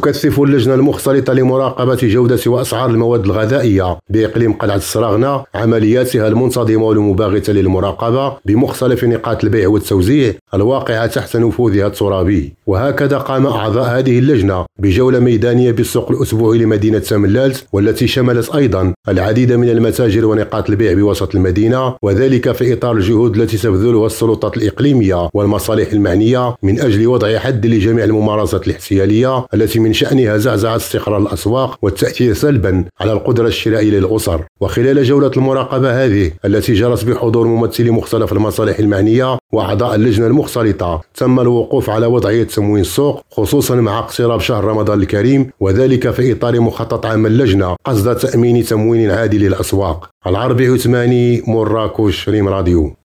تكثف اللجنة المختلطة لمراقبة جودة وأسعار المواد الغذائية. بإقليم قلعة السراغنة عملياتها المنتظمة والمباغتة للمراقبة بمختلف نقاط البيع والتوزيع الواقعة تحت نفوذها الترابي. وهكذا قام أعضاء هذه اللجنة بجولة ميدانية بالسوق الأسبوعي لمدينة ساملالت والتي شملت أيضا العديد من المتاجر ونقاط البيع بوسط المدينة وذلك في إطار الجهود التي تبذلها السلطات الإقليمية والمصالح المعنية من أجل وضع حد لجميع الممارسات الاحتيالية التي من شأنها زعزعة استقرار الأسواق والتأثير سلبا على القدرة الشرائية للأسر. وخلال جولة المراقبة هذه التي جرت بحضور ممثلي مختلف المصالح المعنية وأعضاء اللجنة المختلطة تم الوقوف على وضعية تموين السوق خصوصا مع اقتراب شهر رمضان الكريم وذلك في إطار مخطط عام اللجنة قصد تأمين تموين عادل للأسواق. العربي عثماني مراكش ريم راديو.